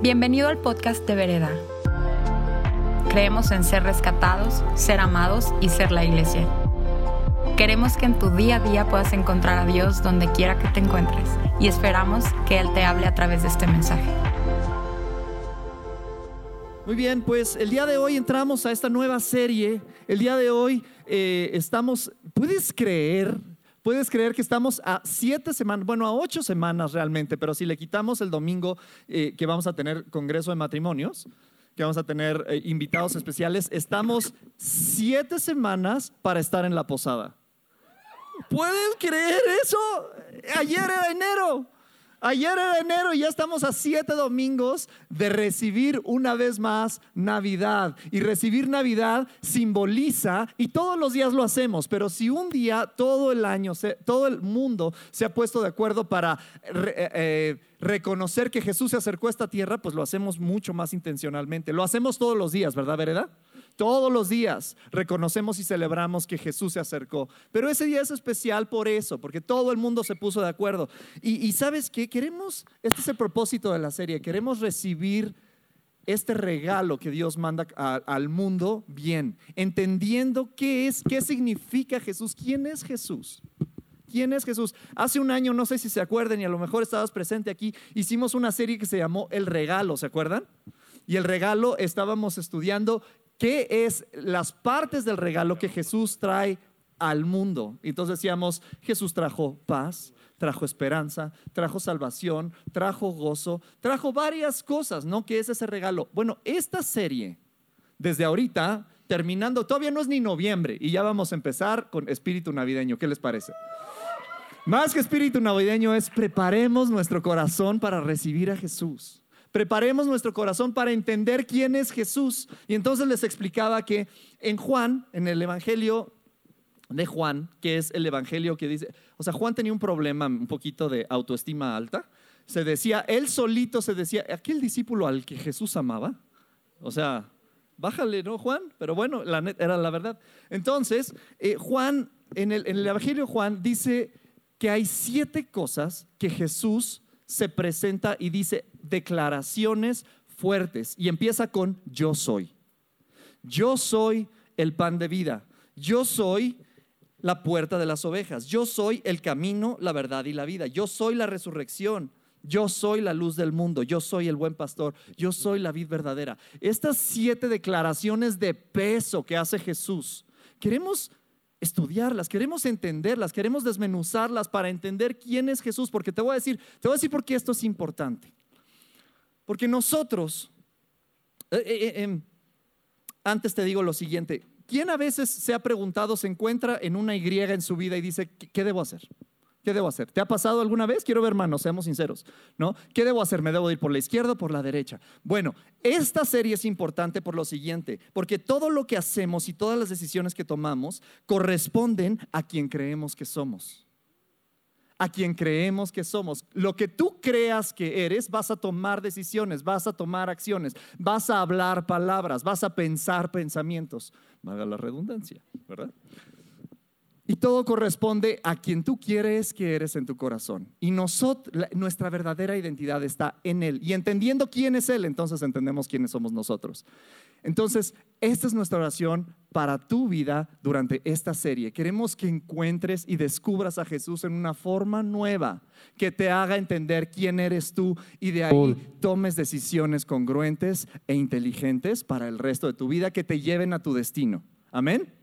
Bienvenido al podcast de Vereda. Creemos en ser rescatados, ser amados y ser la iglesia. Queremos que en tu día a día puedas encontrar a Dios donde quiera que te encuentres y esperamos que Él te hable a través de este mensaje. Muy bien, pues el día de hoy entramos a esta nueva serie. El día de hoy eh, estamos, ¿puedes creer? Puedes creer que estamos a siete semanas, bueno, a ocho semanas realmente, pero si le quitamos el domingo eh, que vamos a tener Congreso de Matrimonios, que vamos a tener eh, invitados especiales, estamos siete semanas para estar en la posada. ¿Puedes creer eso? Ayer era enero. Ayer era enero y ya estamos a siete domingos de recibir una vez más Navidad. Y recibir Navidad simboliza, y todos los días lo hacemos, pero si un día todo el año, todo el mundo se ha puesto de acuerdo para eh, eh, reconocer que Jesús se acercó a esta tierra, pues lo hacemos mucho más intencionalmente. Lo hacemos todos los días, ¿verdad, Vereda? Todos los días reconocemos y celebramos que Jesús se acercó. Pero ese día es especial por eso, porque todo el mundo se puso de acuerdo. Y, sabes qué, queremos, este es el propósito de la serie, queremos recibir este regalo que Dios manda al mundo bien, entendiendo qué es, qué significa Jesús, quién es Jesús. ¿Quién es Jesús? Hace un año, no sé si se acuerdan y a lo mejor estabas presente aquí, hicimos una serie que se llamó El Regalo, ¿se acuerdan? Y el regalo estábamos estudiando ¿Qué es las partes del regalo que Jesús trae al mundo? Entonces decíamos, Jesús trajo paz, trajo esperanza, trajo salvación, trajo gozo, trajo varias cosas, ¿no? ¿Qué es ese regalo? Bueno, esta serie, desde ahorita, terminando, todavía no es ni noviembre y ya vamos a empezar con espíritu navideño. ¿Qué les parece? Más que espíritu navideño es preparemos nuestro corazón para recibir a Jesús. Preparemos nuestro corazón para entender quién es Jesús. Y entonces les explicaba que en Juan, en el Evangelio de Juan, que es el Evangelio que dice, o sea, Juan tenía un problema un poquito de autoestima alta. Se decía, él solito se decía, aquel discípulo al que Jesús amaba. O sea, bájale, ¿no, Juan? Pero bueno, la era la verdad. Entonces, eh, Juan, en el, en el Evangelio de Juan dice que hay siete cosas que Jesús se presenta y dice declaraciones fuertes y empieza con yo soy. Yo soy el pan de vida. Yo soy la puerta de las ovejas. Yo soy el camino, la verdad y la vida. Yo soy la resurrección. Yo soy la luz del mundo. Yo soy el buen pastor. Yo soy la vid verdadera. Estas siete declaraciones de peso que hace Jesús, queremos estudiarlas, queremos entenderlas, queremos desmenuzarlas para entender quién es Jesús, porque te voy a decir, te voy a decir por qué esto es importante. Porque nosotros, eh, eh, eh, em, antes te digo lo siguiente, ¿quién a veces se ha preguntado, se encuentra en una Y en su vida y dice, ¿qué debo hacer? ¿Qué debo hacer? ¿Te ha pasado alguna vez? Quiero ver manos, seamos sinceros, ¿no? ¿Qué debo hacer? ¿Me debo ir por la izquierda o por la derecha? Bueno, esta serie es importante por lo siguiente, porque todo lo que hacemos y todas las decisiones que tomamos corresponden a quien creemos que somos. A quien creemos que somos. Lo que tú creas que eres, vas a tomar decisiones, vas a tomar acciones, vas a hablar palabras, vas a pensar pensamientos. Vaga la redundancia, ¿verdad? Y todo corresponde a quien tú quieres que eres en tu corazón. Y nosotros, nuestra verdadera identidad está en Él. Y entendiendo quién es Él, entonces entendemos quiénes somos nosotros. Entonces, esta es nuestra oración para tu vida durante esta serie. Queremos que encuentres y descubras a Jesús en una forma nueva, que te haga entender quién eres tú y de ahí tomes decisiones congruentes e inteligentes para el resto de tu vida que te lleven a tu destino. Amén.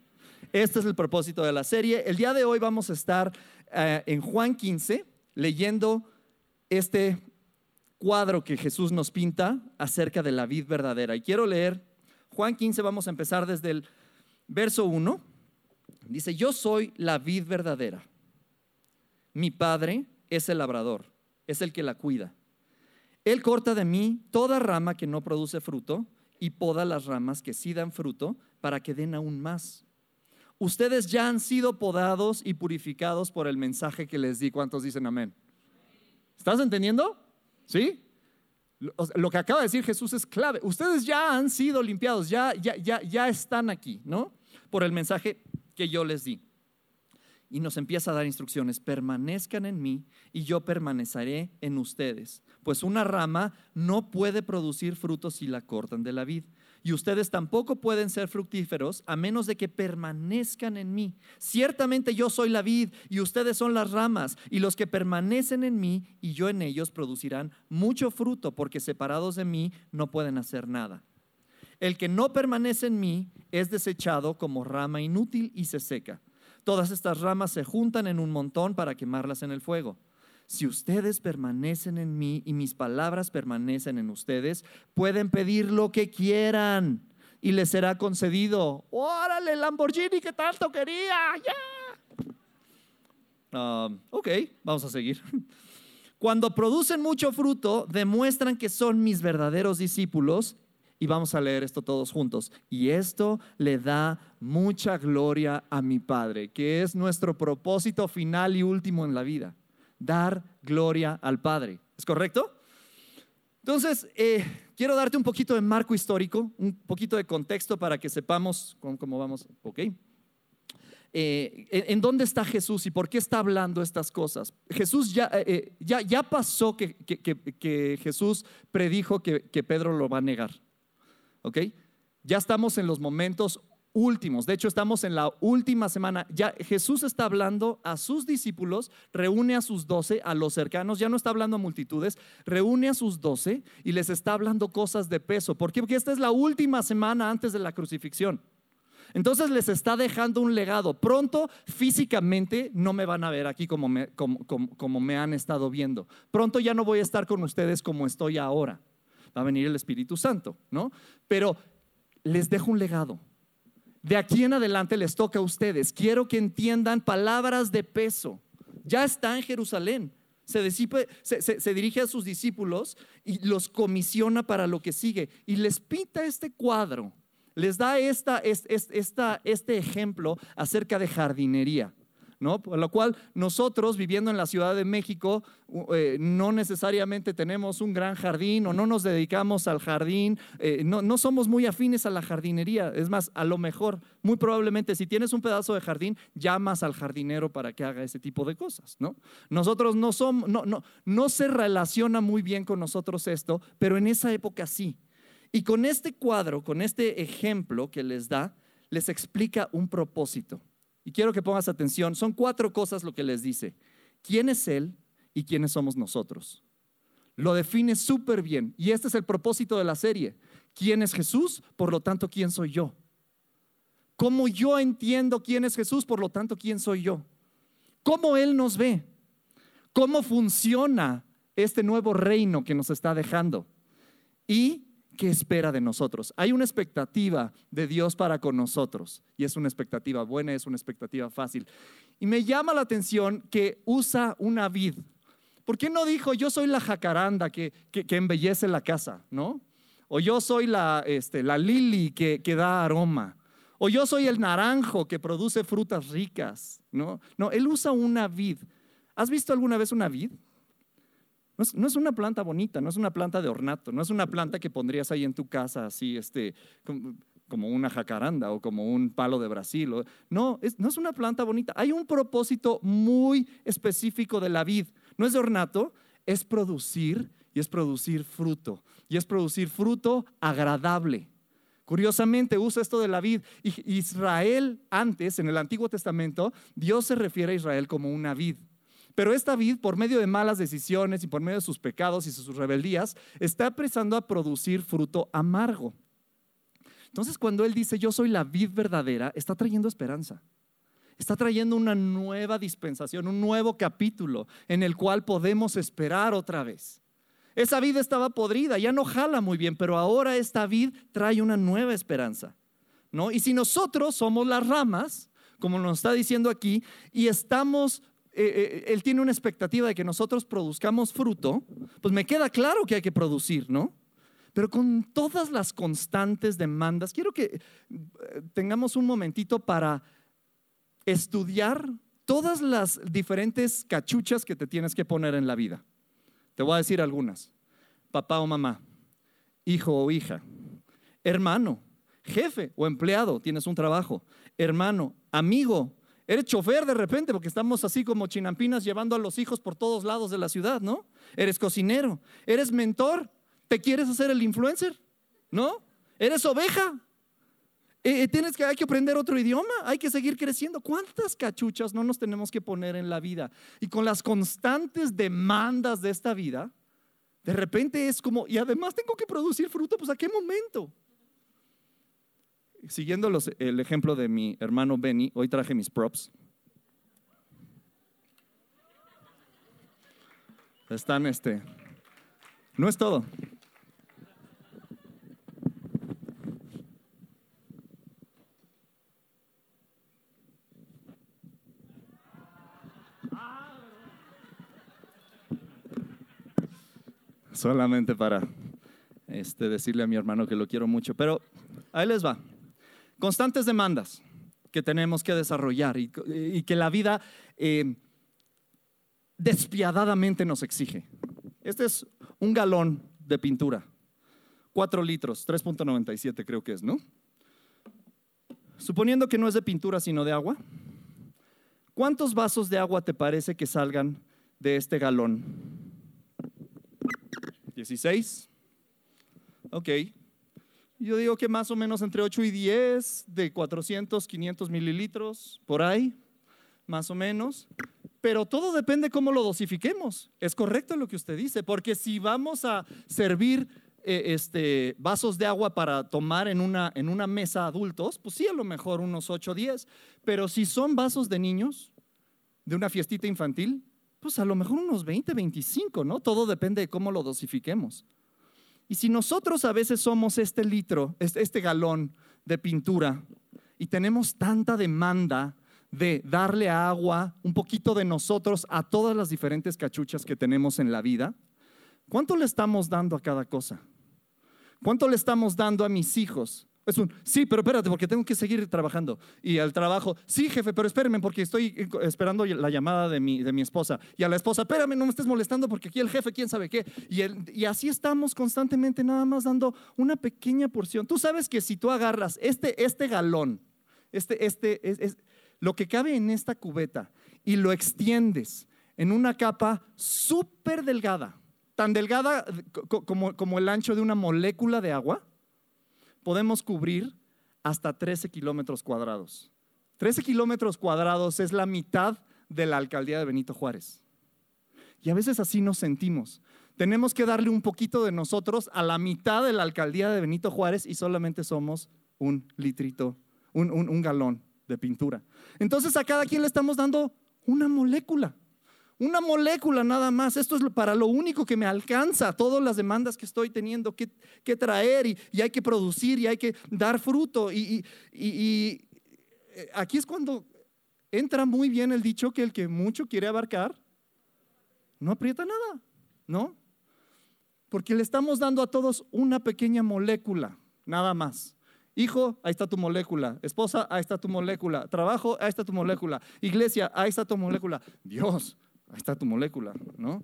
Este es el propósito de la serie. El día de hoy vamos a estar eh, en Juan 15 leyendo este cuadro que Jesús nos pinta acerca de la vid verdadera. Y quiero leer Juan 15, vamos a empezar desde el verso 1. Dice, yo soy la vid verdadera. Mi padre es el labrador, es el que la cuida. Él corta de mí toda rama que no produce fruto y poda las ramas que sí dan fruto para que den aún más. Ustedes ya han sido podados y purificados por el mensaje que les di. ¿Cuántos dicen amén? ¿Estás entendiendo? ¿Sí? Lo que acaba de decir Jesús es clave. Ustedes ya han sido limpiados, ya, ya, ya, ya están aquí, ¿no? Por el mensaje que yo les di. y nos empieza a dar instrucciones, permanezcan en mí y yo permaneceré en ustedes, pues una rama no puede producir frutos si la cortan de la vid. Y ustedes tampoco pueden ser fructíferos a menos de que permanezcan en mí. Ciertamente yo soy la vid y ustedes son las ramas, y los que permanecen en mí y yo en ellos producirán mucho fruto, porque separados de mí no pueden hacer nada. El que no permanece en mí es desechado como rama inútil y se seca. Todas estas ramas se juntan en un montón para quemarlas en el fuego. Si ustedes permanecen en mí y mis palabras permanecen en ustedes, pueden pedir lo que quieran y les será concedido. ¡Órale, Lamborghini que tanto quería! ¡Ya! Ah, ok, vamos a seguir. Cuando producen mucho fruto, demuestran que son mis verdaderos discípulos y vamos a leer esto todos juntos. Y esto le da mucha gloria a mi Padre, que es nuestro propósito final y último en la vida. Dar gloria al Padre. ¿Es correcto? Entonces, eh, quiero darte un poquito de marco histórico, un poquito de contexto para que sepamos cómo, vamos. ¿Ok? Eh, en dónde está Jesús y por qué está hablando estas cosas. Jesús ya, eh, ya, ya pasó que, que, Jesús predijo que, Pedro lo va a negar. ¿ok? Ya estamos en los momentos últimos. De hecho, estamos en la última semana. Ya Jesús está hablando a sus discípulos, reúne a sus doce, a los cercanos, ya no está hablando a multitudes, reúne a sus doce y les está hablando cosas de peso. ¿Por qué? Porque esta es la última semana antes de la crucifixión. Entonces les está dejando un legado. Pronto físicamente no me van a ver aquí como me, como me han estado viendo. Pronto ya no voy a estar con ustedes como estoy ahora va a venir el Espíritu Santo, ¿no? Pero les dejo un legado. De aquí en adelante les toca a ustedes. Quiero que entiendan palabras de peso. Ya está en Jerusalén. Se, se, dirige a sus discípulos y los comisiona para lo que sigue. Y les pinta este cuadro. Les da esta, esta, este ejemplo acerca de jardinería. Por lo cual nosotros viviendo en la Ciudad de México eh, no necesariamente tenemos un gran jardín o no nos dedicamos al jardín, eh, no, somos muy afines a la jardinería. Es más, a lo mejor, muy probablemente si tienes un pedazo de jardín, llamas al jardinero para que haga ese tipo de cosas, ¿no? Nosotros no somos, no, no, no se relaciona muy bien con nosotros esto, pero en esa época sí. Y con este cuadro, con este ejemplo que les da, les explica un propósito. Y quiero que pongas atención. Son cuatro cosas lo que les dice. ¿Quién es Él y quiénes somos nosotros? Lo define súper bien. Y este es el propósito de la serie. ¿Quién es Jesús? Por lo tanto, ¿quién soy yo? ¿Cómo yo entiendo quién es Jesús? Por lo tanto, ¿quién soy yo? ¿Cómo Él nos ve? ¿Cómo funciona este nuevo reino que nos está dejando? Y ¿qué espera de nosotros? Hay una expectativa de Dios para con nosotros y es una expectativa buena, es una expectativa fácil. Y me llama la atención que usa una vid. ¿Por qué no dijo yo soy la jacaranda que, embellece la casa, no? O yo soy la, este, la lili que, que da aroma. O yo soy el naranjo que produce frutas ricas, ¿no? No, él usa una vid. ¿Has visto alguna vez una vid? No es, una planta bonita, no es una planta de ornato, no es una planta que pondrías ahí en tu casa así, este, como, una jacaranda o como un palo de Brasil. no, no es una planta bonita. Hay un propósito muy específico de la vid. No es de ornato, es producir y es producir fruto. Y es producir fruto agradable. Curiosamente usa esto de la vid. Israel antes, en el Antiguo Testamento, Dios se refiere a Israel como una vid. Pero esta vid, por medio de malas decisiones y por medio de sus pecados y sus rebeldías, está empezando a producir fruto amargo. Entonces, cuando Él dice, yo soy la vid verdadera, está trayendo esperanza. Está trayendo una nueva dispensación, un nuevo capítulo en el cual podemos esperar otra vez. Esa vid estaba podrida, ya no jala muy bien, pero ahora esta vid trae una nueva esperanza. ¿no? Y si nosotros somos las ramas, como nos está diciendo aquí, y estamos eh, eh, él tiene una expectativa de que nosotros produzcamos fruto, pues me queda claro que hay que producir, ¿no? Pero con todas las constantes demandas, quiero que eh, tengamos un momentito para estudiar todas las diferentes cachuchas que te tienes que poner en la vida. Te voy a decir algunas. Papá o mamá, hijo o hija, hermano, jefe o empleado, tienes un trabajo, hermano, amigo, Eres chofer de repente, porque estamos así como chinampinas llevando a los hijos por todos lados de la ciudad, ¿no? Eres cocinero, eres mentor, ¿te quieres hacer el influencer? ¿No? Eres oveja. Eh, eh, tienes que, hay que aprender otro idioma, hay que seguir creciendo. ¿Cuántas cachuchas no nos tenemos que poner en la vida? Y con las constantes demandas de esta vida, de repente es como, y además tengo que producir fruto, pues ¿a qué momento? Siguiendo el ejemplo de mi hermano Benny, hoy traje mis props. Están este. No es todo. Solamente para este, decirle a mi hermano que lo quiero mucho. Pero ahí les va. Constantes demandas que tenemos que desarrollar y, que la vida eh, despiadadamente nos exige. Este es un galón de pintura, 4 litros, 3.97 creo que es, ¿no? Suponiendo que no es de pintura sino de agua, ¿cuántos vasos de agua te parece que salgan de este galón? 16. Ok, yo digo que más o menos entre 8 y 10, de 400, 500 mililitros, por ahí, más o menos. Pero todo depende cómo lo dosifiquemos. Es correcto lo que usted dice, porque si vamos a servir eh, este, vasos de agua para tomar en una, en una mesa adultos, pues sí, a lo mejor unos 8 o 10. Pero si son vasos de niños, de una fiestita infantil, pues a lo mejor unos 20, 25, ¿no? Todo depende de cómo lo dosifiquemos. Y si nosotros a veces somos este litro, este galón de pintura, y tenemos tanta demanda de darle agua, un poquito de nosotros a todas las diferentes cachuchas que tenemos en la vida, ¿cuánto le estamos dando a cada cosa? ¿Cuánto le estamos dando a mis hijos? Es un, sí, pero espérate, porque tengo que seguir trabajando. Y al trabajo, sí, jefe, pero espérame, porque estoy esperando la llamada de mi, de mi esposa. Y a la esposa, espérame, no me estés molestando, porque aquí el jefe, quién sabe qué. Y, y así estamos constantemente, nada más dando una pequeña porción. Tú sabes que si tú agarras este, este galón, este, este, es, lo que cabe en esta cubeta, y lo extiendes en una capa súper delgada, tan delgada como, como el ancho de una molécula de agua, podemos cubrir hasta 13 kilómetros cuadrados. 13 kilómetros cuadrados es la mitad de la alcaldía de Benito Juárez. Y a veces así nos sentimos. Tenemos que darle un poquito de nosotros a la mitad de la alcaldía de Benito Juárez y solamente somos un litrito, un, un galón de pintura. Entonces a cada quien le estamos dando una molécula. Una molécula nada más. Esto es para lo único que me alcanza. Todas las demandas que estoy teniendo que, traer y, hay que producir y hay que dar fruto. Y, y, eh, aquí es cuando entra muy bien el dicho que el que mucho quiere abarcar, no aprieta nada, ¿no? Porque le estamos dando a todos una pequeña molécula, nada más. Hijo, ahí está tu molécula. Esposa, ahí está tu molécula. Trabajo, ahí está tu molécula. Iglesia, ahí está tu molécula. Dios, Ahí está tu molécula, ¿no?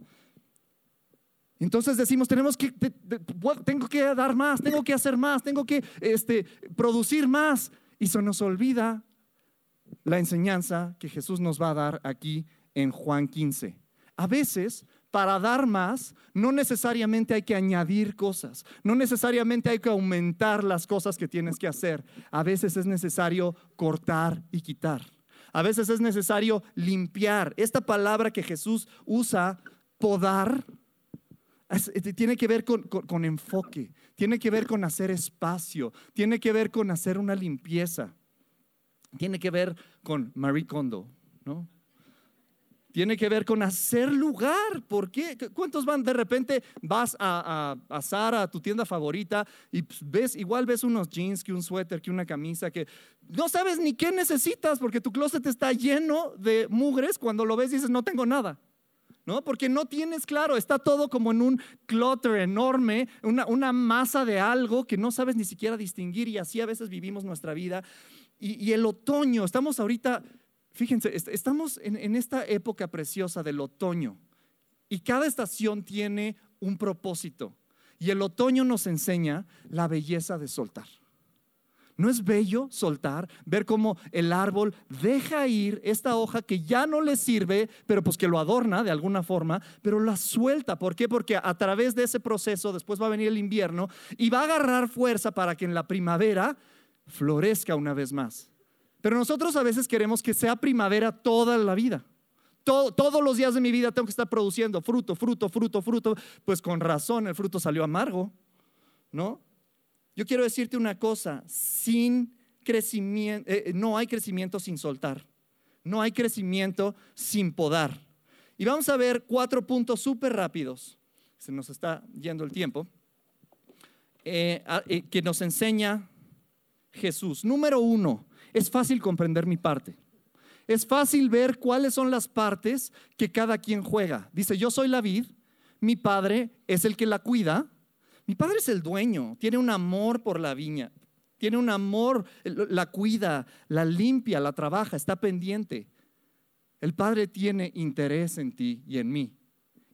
Entonces decimos, tenemos que, tengo que dar más, tengo que hacer más, tengo que este, producir más. Y se nos olvida la enseñanza que Jesús nos va a dar aquí en Juan 15. A veces, para dar más, no necesariamente hay que añadir cosas, no necesariamente hay que aumentar las cosas que tienes que hacer. A veces es necesario cortar y quitar. A veces es necesario limpiar. Esta palabra que Jesús usa, podar, eh, tiene que ver con, enfoque, tiene que ver con hacer espacio, tiene que ver con hacer una limpieza, tiene que ver con Marie Kondo, ¿no? Tiene que ver con hacer lugar. ¿Por qué? ¿Cuántos van de repente vas a, a, a Zara, a tu tienda favorita, y pues, ves, igual ves unos jeans, que un suéter, que una camisa, que no sabes ni qué necesitas porque tu closet está lleno de mugres. Cuando lo ves dices, no tengo nada. ¿No? Porque no tienes claro, está todo como en un clutter enorme, una, una masa de algo que no sabes ni siquiera distinguir y así a veces vivimos nuestra vida. Y, y el otoño, estamos ahorita Fíjense, estamos en, esta época preciosa del otoño y cada estación tiene un propósito. Y el otoño nos enseña la belleza de soltar. ¿No es bello soltar, ver cómo el árbol deja ir esta hoja que ya no le sirve, pero pues que lo adorna de alguna forma, pero la suelta? ¿Por qué? Porque a través de ese proceso después va a venir el invierno y va a agarrar fuerza para que en la primavera florezca una vez más. Pero nosotros a veces queremos que sea primavera toda la vida. todos los días de mi vida tengo que estar produciendo fruto, fruto, fruto, fruto. Pues con razón el fruto salió amargo, ¿no? Yo quiero decirte una cosa, sin crecimiento, eh, eh, no hay crecimiento sin soltar, no hay crecimiento sin podar. Y vamos a ver cuatro puntos súper rápidos, se nos está yendo el tiempo, eh, que nos enseña Jesús. Número uno, es fácil comprender mi parte. Es fácil ver cuáles son las partes que cada quien juega. Dice, yo soy la vid, mi padre es el que la cuida, mi padre es el dueño, tiene un amor por la viña, tiene un amor, la cuida, la limpia, la trabaja, está pendiente. El Padre tiene interés en ti y en mí.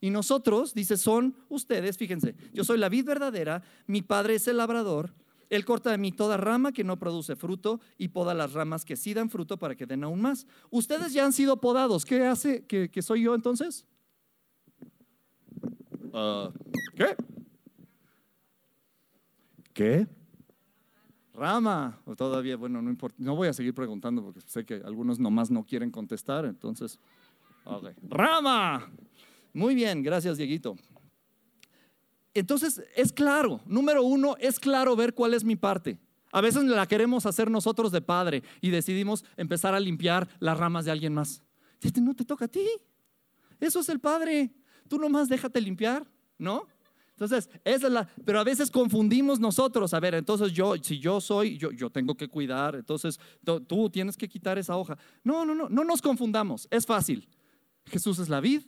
Y nosotros, dice, son ustedes, fíjense, yo soy la vid verdadera, mi Padre es el labrador, Él corta de mí toda rama que no produce fruto y poda las ramas que sí dan fruto para que den aún más. Ustedes ya han sido podados, ¿qué hace que, soy yo entonces? Ah, ¿Qué? ¿Qué? Rama. O todavía, bueno, no importa. No voy a seguir preguntando porque sé que algunos nomás no quieren contestar. Entonces, Rama. Muy bien, gracias, Dieguito. Entonces, es claro. Número uno, es claro ver cuál es mi parte. A veces la queremos hacer nosotros de padre y decidimos empezar a limpiar las ramas de alguien más. No te toca a ti. Eso es el padre. Tú nomás déjate limpiar, ¿no? Entonces, esa es la, pero a veces confundimos nosotros, a ver, entonces yo, si yo soy, yo, yo tengo que cuidar, entonces tú tienes que quitar esa hoja. No, no, no, no nos confundamos, es fácil. Jesús es la vid,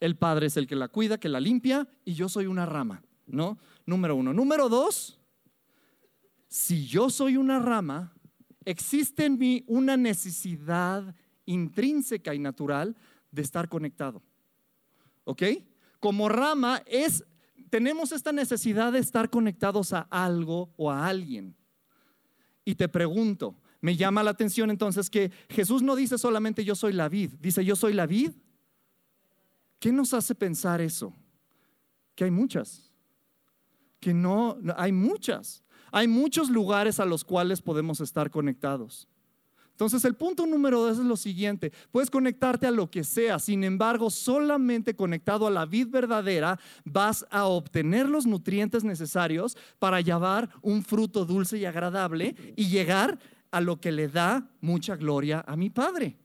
el Padre es el que la cuida, que la limpia, y yo soy una rama, ¿no? Número uno. Número dos, si yo soy una rama, existe en mí una necesidad intrínseca y natural de estar conectado. ¿Ok? Como rama es tenemos esta necesidad de estar conectados a algo o a alguien. Y te pregunto, me llama la atención entonces que Jesús no dice solamente yo soy la vid, dice yo soy la vid. ¿Qué nos hace pensar eso? Que hay muchas. Que no, hay muchas. Hay muchos lugares a los cuales podemos estar conectados. Entonces el punto número dos es lo siguiente, puedes conectarte a lo que sea, sin embargo solamente conectado a la vid verdadera vas a obtener los nutrientes necesarios para llevar un fruto dulce y agradable y llegar a lo que le da mucha gloria a mi Padre.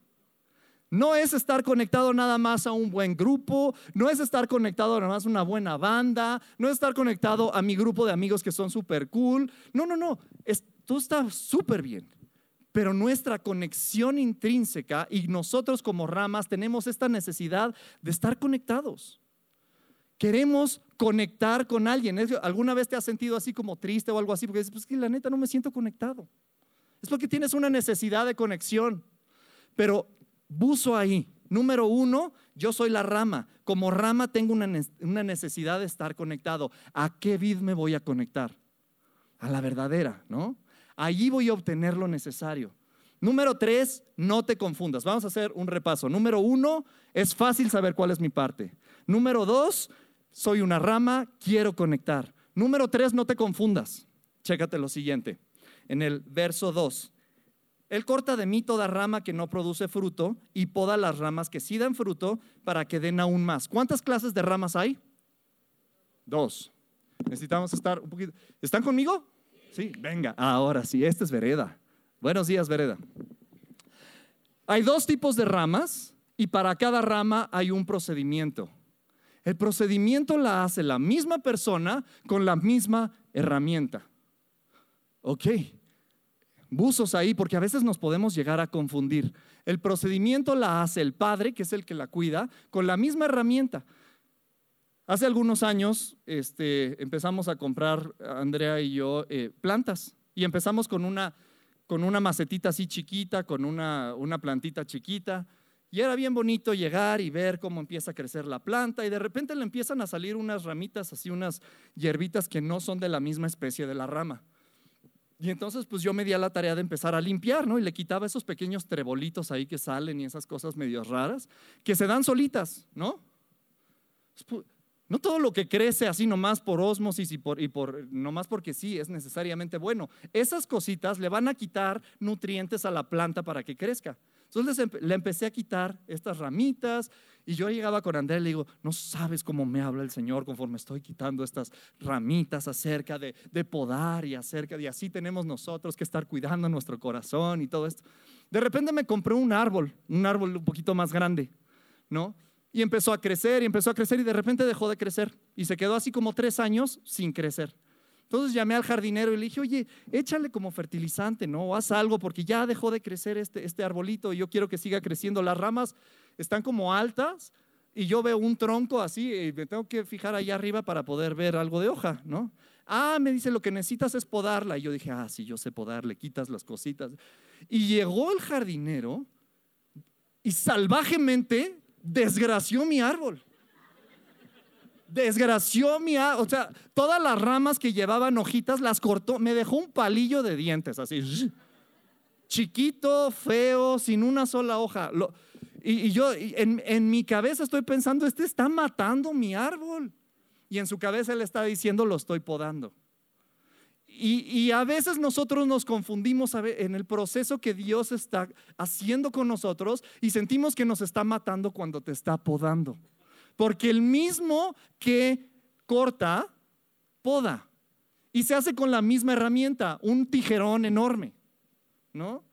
No es estar conectado nada más a un buen grupo, no es estar conectado nada más a una buena banda, no es estar conectado a mi grupo de amigos que son súper cool. No, no, no, es, tú estás súper bien pero nuestra conexión intrínseca y nosotros como ramas tenemos esta necesidad de estar conectados. Queremos conectar con alguien. ¿Alguna vez te has sentido así como triste o algo así? Porque dices, pues que la neta no me siento conectado. Es porque tienes una necesidad de conexión. Pero buzo ahí. Número uno, yo soy la rama. Como rama tengo una, una necesidad de estar conectado. ¿A qué vid me voy a conectar? A la verdadera, ¿no? Allí voy a obtener lo necesario. Número tres, no te confundas. Vamos a hacer un repaso. Número uno, es fácil saber cuál es mi parte. Número dos, soy una rama, quiero conectar. Número tres, no te confundas. Chécate lo siguiente. En el verso 2, Él corta de mí toda rama que no produce fruto y poda las ramas que sí dan fruto para que den aún más. ¿Cuántas clases de ramas hay? Dos. Necesitamos estar un poquito. ¿Están conmigo? Sí, venga, ahora sí, esta es vereda. Buenos días, vereda. Hay dos tipos de ramas y para cada rama hay un procedimiento. El procedimiento la hace la misma persona con la misma herramienta. Ok, buzos ahí porque a veces nos podemos llegar a confundir. El procedimiento la hace el padre, que es el que la cuida, con la misma herramienta. Hace algunos años este, empezamos a comprar, Andrea y yo, eh, plantas y empezamos con una, con una macetita así chiquita, con una, una plantita chiquita. Y era bien bonito llegar y ver cómo empieza a crecer la planta y de repente le empiezan a salir unas ramitas, así unas hierbitas que no son de la misma especie de la rama. Y entonces pues yo me di a la tarea de empezar a limpiar, ¿no? Y le quitaba esos pequeños trebolitos ahí que salen y esas cosas medio raras, que se dan solitas, ¿no? No todo lo que crece así nomás por osmosis y por, y por nomás porque sí es necesariamente bueno. Esas cositas le van a quitar nutrientes a la planta para que crezca. Entonces le empecé a quitar estas ramitas y yo llegaba con Andrés y le digo, no sabes cómo me habla el Señor conforme estoy quitando estas ramitas acerca de, de podar y acerca de así tenemos nosotros que estar cuidando nuestro corazón y todo esto. De repente me compré un árbol, un árbol un poquito más grande, ¿no? Y empezó a crecer y empezó a crecer y de repente dejó de crecer y se quedó así como tres años sin crecer. Entonces llamé al jardinero y le dije, oye, échale como fertilizante, ¿no? O haz algo porque ya dejó de crecer este, este arbolito y yo quiero que siga creciendo. Las ramas están como altas y yo veo un tronco así y me tengo que fijar allá arriba para poder ver algo de hoja, ¿no? Ah, me dice, lo que necesitas es podarla. Y yo dije, ah, sí, yo sé podar, le quitas las cositas. Y llegó el jardinero y salvajemente desgració mi árbol. Desgració mi. O sea, todas las ramas que llevaban hojitas las cortó. Me dejó un palillo de dientes así. Chiquito, feo, sin una sola hoja. y, yo en, mi cabeza estoy pensando, este está matando mi árbol. Y en su cabeza él está diciendo, lo estoy podando. Y, a veces nosotros nos confundimos en el proceso que Dios está haciendo con nosotros y sentimos que nos está matando cuando te está podando. Porque el mismo que corta, poda. Y se hace con la misma herramienta, un tijerón enorme. ¿No?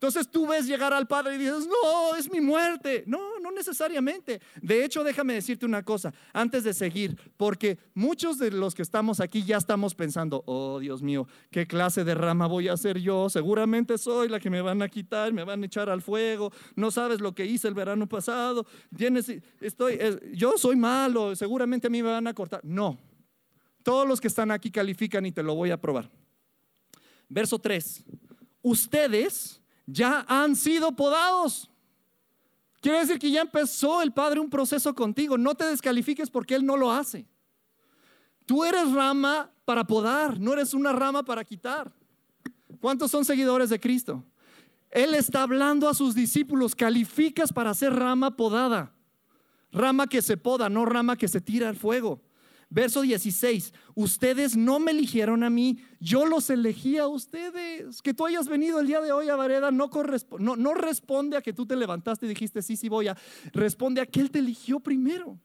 Entonces tú ves llegar al Padre y dices, no, es mi muerte. No, no necesariamente. De hecho, déjame decirte una cosa antes de seguir, porque muchos de los que estamos aquí ya estamos pensando, oh Dios mío, ¿qué clase de rama voy a hacer yo? Seguramente soy la que me van a quitar, me van a echar al fuego. No sabes lo que hice el verano pasado. Tienes, estoy, yo soy malo, seguramente a mí me van a cortar. No, todos los que están aquí califican y te lo voy a probar. Verso 3. Ustedes ya han sido podados. Quiere decir que ya empezó el Padre un proceso contigo. No te descalifiques porque Él no lo hace. Tú eres rama para podar, no eres una rama para quitar. ¿Cuántos son seguidores de Cristo? Él está hablando a sus discípulos, calificas para ser rama podada. Rama que se poda, no rama que se tira al fuego. Verso 16, ustedes no me eligieron a mí, yo los elegí a ustedes. Que tú hayas venido el día de hoy a Vareda no, no, no responde a que tú te levantaste y dijiste, sí, sí voy a, responde a que Él te eligió primero.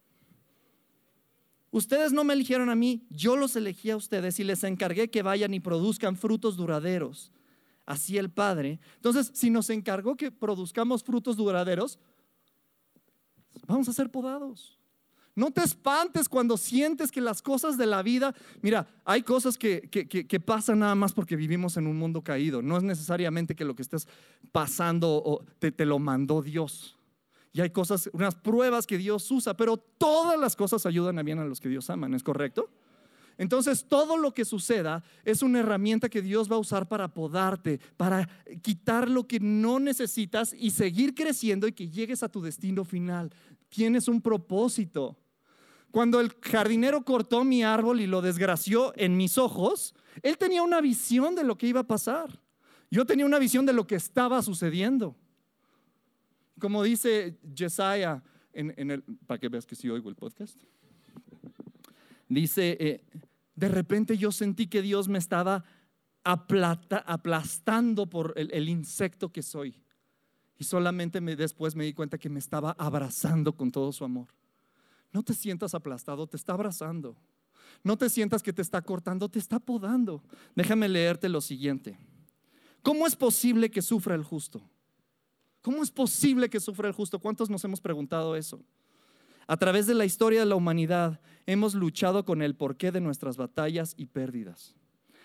Ustedes no me eligieron a mí, yo los elegí a ustedes y les encargué que vayan y produzcan frutos duraderos. Así el Padre. Entonces, si nos encargó que produzcamos frutos duraderos, vamos a ser podados. No te espantes cuando sientes que las cosas de la vida, mira, hay cosas que, que, pasan nada más porque vivimos en un mundo caído. No es necesariamente que lo que estés pasando te, te lo mandó Dios. Y hay cosas, unas pruebas que Dios usa, pero todas las cosas ayudan a bien a los que Dios aman, ¿es correcto? Entonces todo lo que suceda es una herramienta que Dios va a usar para podarte, para quitar lo que no necesitas y seguir creciendo y que llegues a tu destino final. Tienes un propósito. Cuando el jardinero cortó mi árbol y lo desgració en mis ojos, él tenía una visión de lo que iba a pasar. Yo tenía una visión de lo que estaba sucediendo. Como dice Jesiah, en, el, para que veas que sí oigo el podcast, dice, eh, de repente yo sentí que Dios me estaba aplastando por el, insecto que soy. Y solamente después me di cuenta que me estaba abrazando con todo su amor. No te sientas aplastado, te está abrazando. No te sientas que te está cortando, te está podando. Déjame leerte lo siguiente. ¿Cómo es posible que sufra el justo? ¿Cómo es posible que sufra el justo? ¿Cuántos nos hemos preguntado eso? A través de la historia de la humanidad hemos luchado con el porqué de nuestras batallas y pérdidas.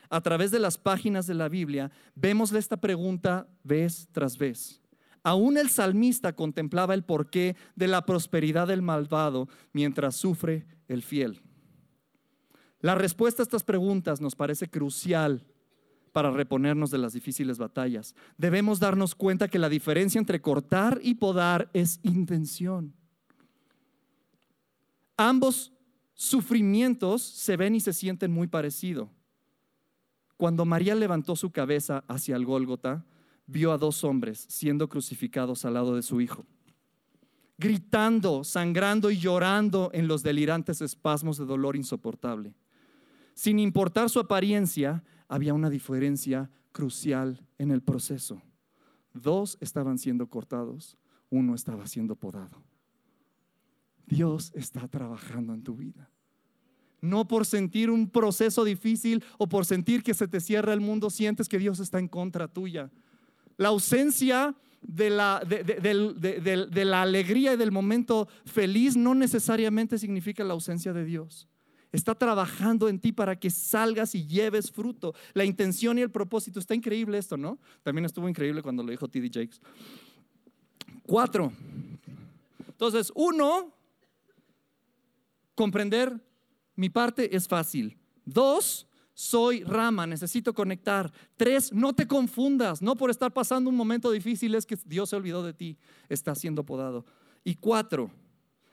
A través de las páginas de la Biblia vemos esta pregunta vez tras vez. Aún el salmista contemplaba el porqué de la prosperidad del malvado mientras sufre el fiel. La respuesta a estas preguntas nos parece crucial para reponernos de las difíciles batallas. Debemos darnos cuenta que la diferencia entre cortar y podar es intención. Ambos sufrimientos se ven y se sienten muy parecidos Cuando María levantó su cabeza hacia el Gólgota, vio a dos hombres siendo crucificados al lado de su hijo, gritando, sangrando y llorando en los delirantes espasmos de dolor insoportable. Sin importar su apariencia, había una diferencia crucial en el proceso. Dos estaban siendo cortados, uno estaba siendo podado. Dios está trabajando en tu vida. No por sentir un proceso difícil o por sentir que se te cierra el mundo, sientes que Dios está en contra tuya. La ausencia de la, de, la alegría y del momento feliz no necesariamente significa la ausencia de Dios. Está trabajando en ti para que salgas y lleves fruto. La intención y el propósito. Está increíble esto, ¿no? También estuvo increíble cuando lo dijo T.D. Jakes. Cuatro. Entonces, uno, comprender mi parte es fácil. Dos, soy rama, necesito conectar. Tres, no te confundas, no por estar pasando un momento difícil es que Dios se olvidó de ti, está siendo podado. Y cuatro,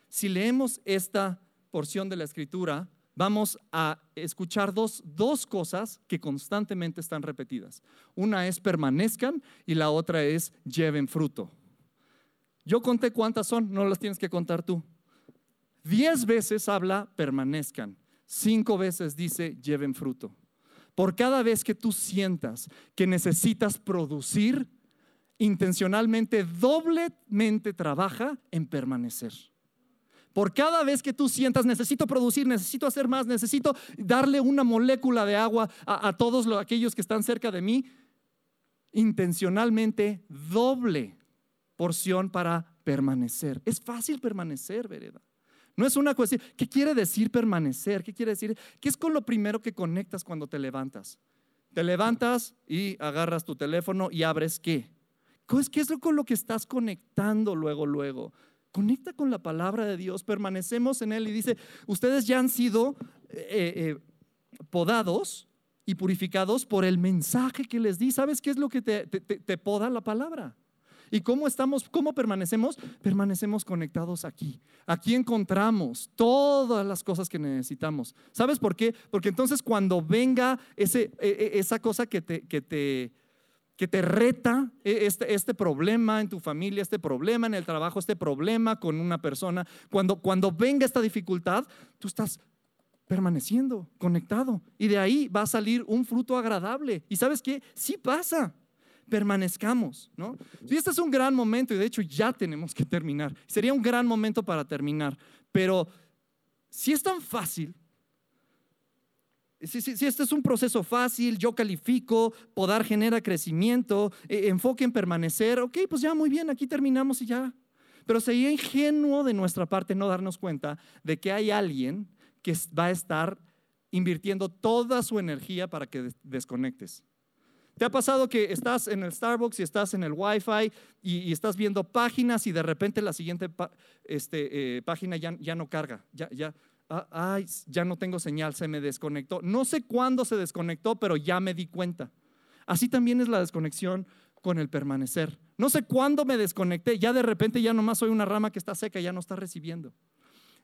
si leemos esta porción de la escritura, vamos a escuchar dos, dos cosas que constantemente están repetidas. Una es permanezcan y la otra es lleven fruto. Yo conté cuántas son, no las tienes que contar tú. Diez veces habla permanezcan. Cinco veces dice lleven fruto. Por cada vez que tú sientas que necesitas producir, intencionalmente, doblemente trabaja en permanecer. Por cada vez que tú sientas, necesito producir, necesito hacer más, necesito darle una molécula de agua a, todos aquellos que están cerca de mí, intencionalmente doble porción para permanecer. Es fácil permanecer, vereda. No es una cuestión. ¿Qué quiere decir permanecer? ¿Qué quiere decir? ¿Qué es con lo primero que conectas cuando te levantas? Te levantas y agarras tu teléfono y abres qué? ¿Qué es con lo que estás conectando luego, luego? Conecta con la palabra de Dios, permanecemos en Él y dice, ustedes ya han sido eh, eh, podados y purificados por el mensaje que les di. ¿Sabes qué es lo que te poda la palabra? ¿Y cómo estamos, cómo permanecemos? Permanecemos conectados aquí. Aquí encontramos todas las cosas que necesitamos. ¿Sabes por qué? Porque entonces cuando venga ese, e, e, esa cosa que te, que te, que te reta, e, este, este problema en tu familia, este problema en el trabajo, este problema con una persona, cuando, cuando venga esta dificultad, tú estás permaneciendo, conectado. Y de ahí va a salir un fruto agradable. ¿Y sabes qué? Sí pasa permanezcamos, ¿no? Y este es un gran momento y de hecho ya tenemos que terminar. Sería un gran momento para terminar, pero si es tan fácil, si, este es un proceso fácil, yo califico, podar genera crecimiento, e, enfoque en permanecer, ok, pues ya muy bien, aquí terminamos y ya. Pero sería ingenuo de nuestra parte no darnos cuenta de que hay alguien que va a estar invirtiendo toda su energía para que desconectes. ¿Te ha pasado que estás en el Starbucks y estás en el Wi-Fi y, estás viendo páginas y de repente la siguiente este, eh, página ya, no carga? Ya, ya, ah, ay, ya no tengo señal, se me desconectó. No sé cuándo se desconectó, pero ya me di cuenta. Así también es la desconexión con el permanecer. No sé cuándo me desconecté, ya de repente ya nomás soy una rama que está seca, ya no está recibiendo.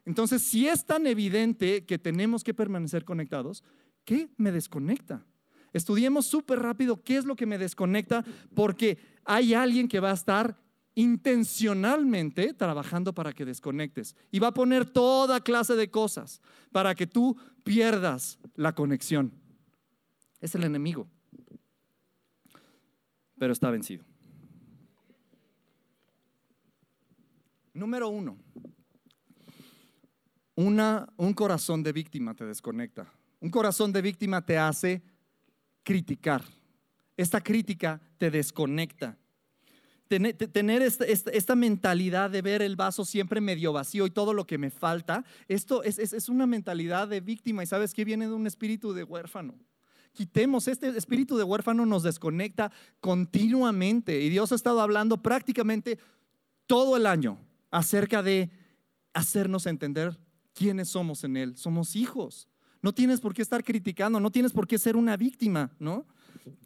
Entonces, si es tan evidente que tenemos que permanecer conectados, ¿qué me desconecta? Estudiemos súper rápido qué es lo que me desconecta, porque hay alguien que va a estar intencionalmente trabajando para que desconectes y va a poner toda clase de cosas para que tú pierdas la conexión. Es el enemigo, pero está vencido. Número uno, una, un corazón de víctima te desconecta. Un corazón de víctima te hace criticar. Esta crítica te desconecta. Tener esta, mentalidad de ver el vaso siempre medio vacío y todo lo que me falta, esto es, una mentalidad de víctima y sabes que viene de un espíritu de huérfano. Quitemos, este espíritu de huérfano nos desconecta continuamente y Dios ha estado hablando prácticamente todo el año acerca de hacernos entender quiénes somos en Él. Somos hijos. No tienes por qué estar criticando, no tienes por qué ser una víctima, ¿no?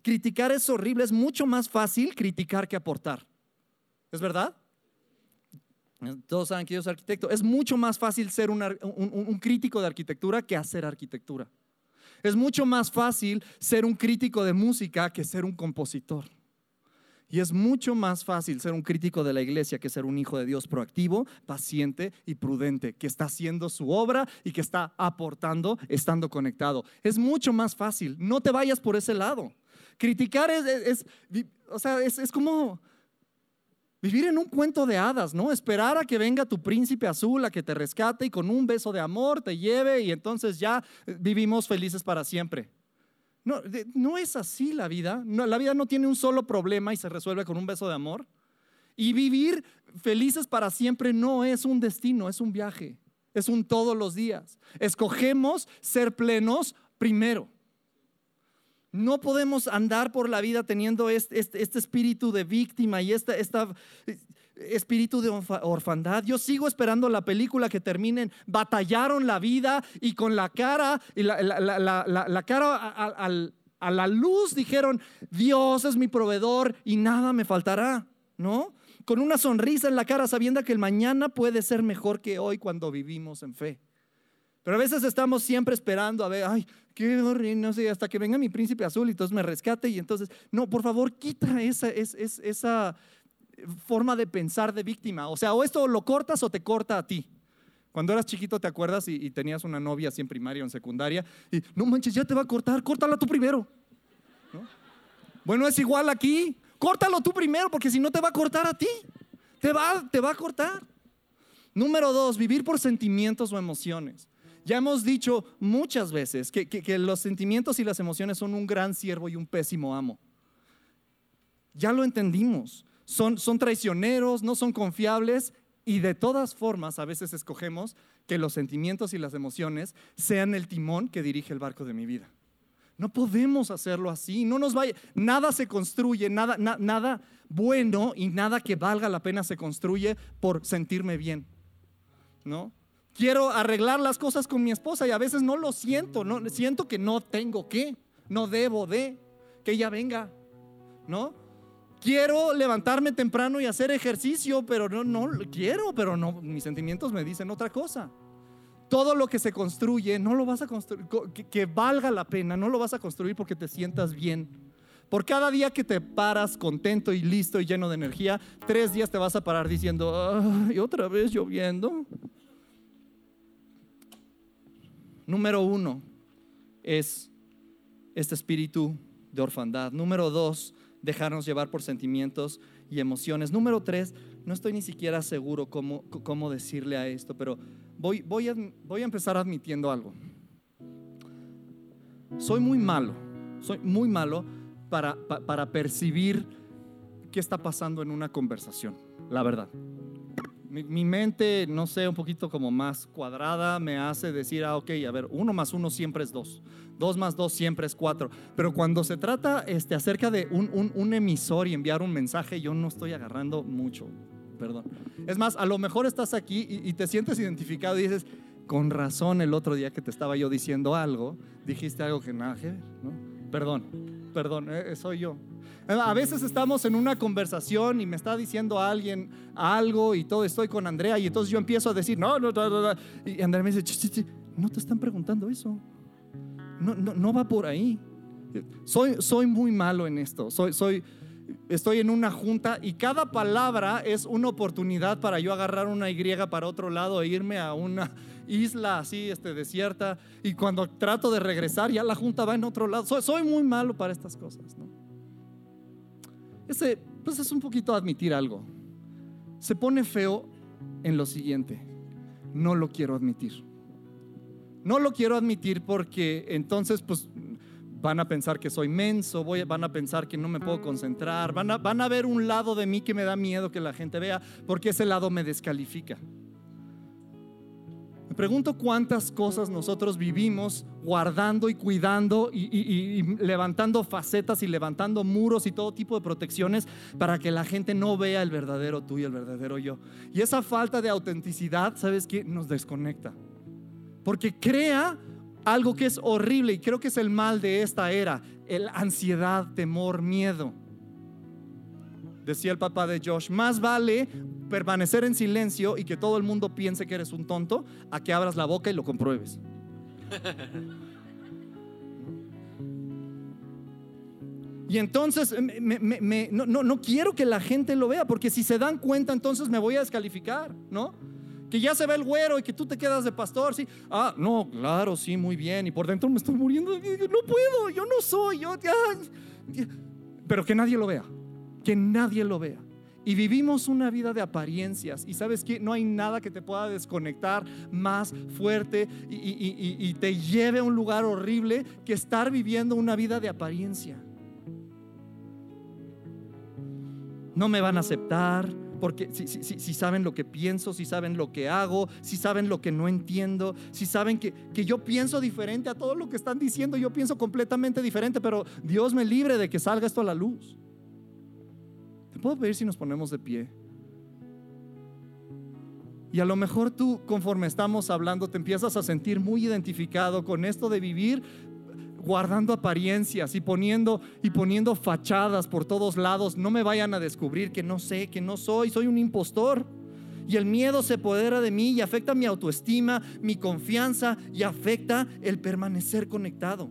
Criticar es horrible, es mucho más fácil criticar que aportar. ¿Es verdad? Todos saben que yo soy arquitecto. Es mucho más fácil ser un, crítico de arquitectura que hacer arquitectura. Es mucho más fácil ser un crítico de música que ser un compositor. Y es mucho más fácil ser un crítico de la iglesia que ser un hijo de Dios proactivo, paciente y prudente, que está haciendo su obra y que está aportando estando conectado. Es mucho más fácil. No te vayas por ese lado. Criticar es, o sea, es como Vivir en un cuento de hadas, ¿no? Esperar a que venga tu príncipe azul a que te rescate y con un beso de amor te lleve y entonces ya vivimos felices para siempre. No, no es así la vida. la vida no tiene un solo problema y se resuelve con un beso de amor. Y vivir felices para siempre no es un destino, es un viaje. Es un todos los días. Escogemos ser plenos primero. No podemos andar por la vida teniendo este, este, este espíritu de víctima y este espíritu de orfandad. Yo sigo esperando la película que terminen. Batallaron la vida y con la cara, la, cara a, la luz dijeron, Dios es mi proveedor y nada me faltará, ¿no? Con una sonrisa en la cara sabiendo que el mañana puede ser mejor que hoy cuando vivimos en fe. Pero a veces estamos siempre esperando a ver, ay, qué horrible, no sé, hasta que venga mi príncipe azul y entonces me rescate y entonces, no, por favor, quita esa, esa forma de pensar de víctima. O sea, o esto lo cortas o te corta a ti. Cuando eras chiquito, ¿te acuerdas? Y, tenías una novia así en primaria o en secundaria. Y no manches, ya te va a cortar, córtala tú primero. Bueno, es igual aquí. Córtalo tú primero, porque si no te va a cortar a ti. Te va, te va a cortar. Número dos, vivir por sentimientos o emociones. Ya hemos dicho muchas veces que, los sentimientos y las emociones son un gran siervo y un pésimo amo. Ya lo entendimos. Son, son traicioneros, no son confiables y de todas formas a veces escogemos que los sentimientos y las emociones sean el timón que dirige el barco de mi vida. No podemos hacerlo así, no nos vaya, nada se construye, nada, nada bueno y nada que valga la pena se construye por sentirme bien, ¿no? quiero arreglar las cosas con mi esposa y a veces no lo siento, no, siento que no tengo que, no debo de, que ella venga, ¿no? Quiero levantarme temprano y hacer ejercicio, pero no, no quiero, pero no, mis sentimientos me dicen otra cosa. Todo lo que se construye, no lo vas a construir, que, valga la pena, no lo vas a construir porque te sientas bien. Por cada día que te paras contento y listo y lleno de energía, tres días te vas a parar diciendo, y otra vez lloviendo. Número uno es este espíritu de orfandad. Número dos, dejarnos llevar por sentimientos y emociones. Número tres, no estoy ni siquiera seguro cómo, cómo decirle a esto, pero voy, voy, a, voy a empezar admitiendo algo. Soy muy malo, soy muy malo para, para percibir qué está pasando en una conversación, la verdad. Mi, mente, no sé, un poquito como más cuadrada, me hace decir, ah, ok, a ver, uno más uno siempre es dos. Dos más dos siempre es cuatro. Pero cuando se trata este, acerca de un, emisor y enviar un mensaje, yo no estoy agarrando mucho. Perdón. Es más, a lo mejor estás aquí y, te sientes identificado y dices, con razón el otro día que te estaba yo diciendo algo, dijiste algo que nada ¿no? Perdón, perdón, eh, soy yo. A veces estamos en una conversación y me está diciendo alguien algo y todo, estoy con Andrea y entonces yo empiezo a decir, no, no, no, no. Y Andrea me dice, no te están preguntando eso. No, no, no va por ahí. Soy, soy muy malo en esto. Soy, soy, estoy en una junta y cada palabra es una oportunidad para yo agarrar una Y para otro lado e irme a una isla así, este, desierta. Y cuando trato de regresar, ya la junta va en otro lado. Soy, soy muy malo para estas cosas. ¿no? Ese, pues es un poquito admitir algo. Se pone feo en lo siguiente. No lo quiero admitir. No lo quiero admitir porque entonces pues van a pensar que soy menso, van a pensar que no me puedo concentrar, van a, van a ver un lado de mí que me da miedo que la gente vea porque ese lado me descalifica pregunto cuántas cosas nosotros vivimos guardando y cuidando y, levantando facetas y levantando muros y todo tipo de protecciones para que la gente no vea el verdadero tú y el verdadero yo. Y esa falta de autenticidad, ¿sabes qué? Nos desconecta. Porque crea algo que es horrible y creo que es el mal de esta era, el ansiedad, temor, miedo. Decía el papá de Josh, más vale permanecer en silencio y que todo el mundo piense que eres un tonto a que abras la boca y lo compruebes. Y entonces no, no, quiero que la gente lo vea, porque si se dan cuenta, entonces me voy a descalificar, ¿no? Que ya se ve el güero y que tú te quedas de pastor, sí. Ah, no, claro, sí, muy bien. Y por dentro me estoy muriendo. No puedo, yo no soy, yo. Pero que nadie lo vea, que nadie lo vea. Y vivimos una vida de apariencias. Y sabes que no hay nada que te pueda desconectar más fuerte y, te lleve a un lugar horrible que estar viviendo una vida de apariencia. No me van a aceptar, porque si, saben lo que pienso, si saben lo que hago, si saben lo que no entiendo, si saben que, yo pienso diferente a todo lo que están diciendo, yo pienso completamente diferente, pero Dios me libre de que salga esto a la luz. ¿Te puedo pedir si nos ponemos de pie? Y a lo mejor tú, conforme estamos hablando, te empiezas a sentir muy identificado con esto de vivir guardando apariencias y poniendo y poniendo fachadas por todos lados. No me vayan a descubrir que no sé, que no soy, soy un impostor. Y el miedo se apodera de mí y afecta mi autoestima, mi confianza y afecta el permanecer conectado.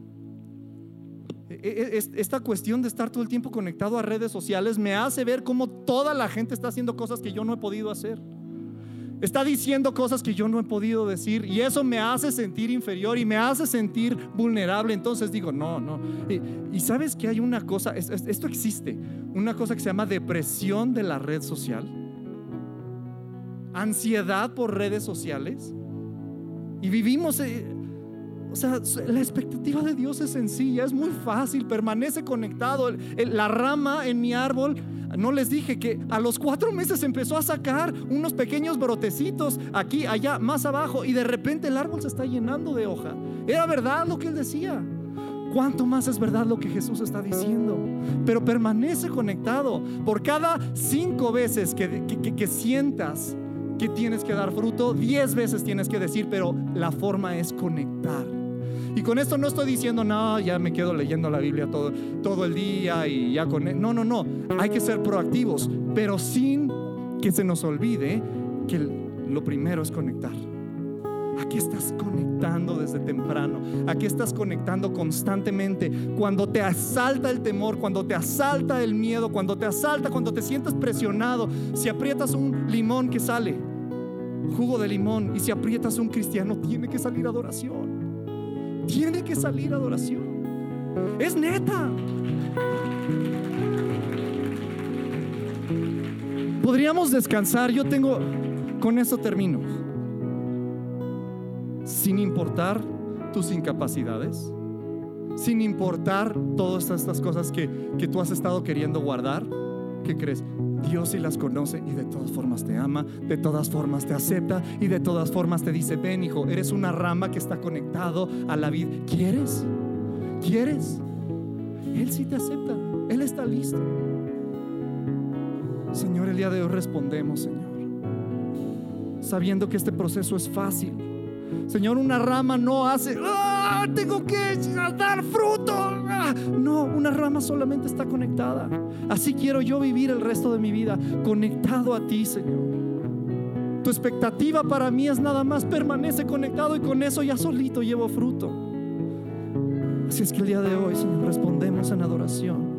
E, e, esta cuestión de estar todo el tiempo conectado a redes sociales me hace ver cómo toda la gente está haciendo cosas que yo no he podido hacer. Está diciendo cosas que yo no he podido decir y eso me hace sentir inferior y me hace sentir vulnerable. Entonces digo, no, no. Y, sabes que hay una cosa, esto existe, una cosa que se llama depresión de la red social, ansiedad por redes sociales. Y vivimos, eh, o sea, la expectativa de Dios es sencilla, es muy fácil, permanece conectado. La rama en mi árbol, no les dije que a los cuatro meses empezó a sacar unos pequeños brotecitos aquí, allá, más abajo, y de repente el árbol se está llenando de hoja. Era verdad lo que él decía. ¿Cuánto más es verdad lo que Jesús está diciendo? Pero permanece conectado. Por cada cinco veces que, que sientas que tienes que dar fruto, diez veces tienes que decir, pero la forma es conectar. Y con esto no estoy diciendo, no, ya me quedo leyendo la Biblia todo, todo el día y ya con... No, no, no. Hay que ser proactivos, pero sin que se nos olvide que lo primero es conectar. Aquí estás conectando desde temprano. Aquí estás conectando constantemente. Cuando te asalta el temor, cuando te asalta el miedo, cuando te asalta, cuando te sientes presionado, si aprietas un limón que sale, jugo de limón, y si aprietas un cristiano, tiene que salir adoración. Tiene que salir adoración. Es neta. Podríamos descansar. Yo tengo, con eso termino. Sin importar tus incapacidades, sin importar todas estas cosas que, que tú has estado queriendo guardar, ¿qué crees? Dios sí las conoce y de todas formas te ama, de todas formas te acepta y de todas formas te dice, ven hijo, eres una rama que está conectado a la vida. ¿Quieres? ¿Quieres? Él sí te acepta, Él está listo. Señor, el día de hoy respondemos, Señor, sabiendo que este proceso es fácil. Señor, una rama no hace, ¡Ah, tengo que dar fruto. No, una rama solamente está conectada. Así quiero yo vivir el resto de mi vida, conectado a ti, Señor. Tu expectativa para mí es nada más permanece conectado y con eso ya solito llevo fruto. Así es que el día de hoy, Señor, respondemos en adoración.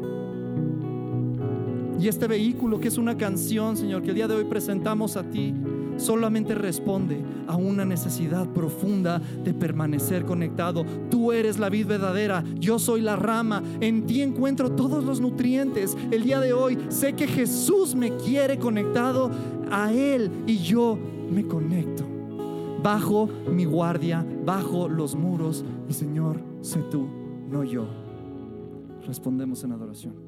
Y este vehículo que es una canción, Señor, que el día de hoy presentamos a ti, solamente responde a una necesidad profunda de permanecer conectado. Tú eres la vid verdadera, yo soy la rama, en ti encuentro todos los nutrientes. El día de hoy sé que Jesús me quiere conectado a Él y yo me conecto. Bajo mi guardia, bajo los muros y Señor, sé tú, no yo. Respondemos en adoración.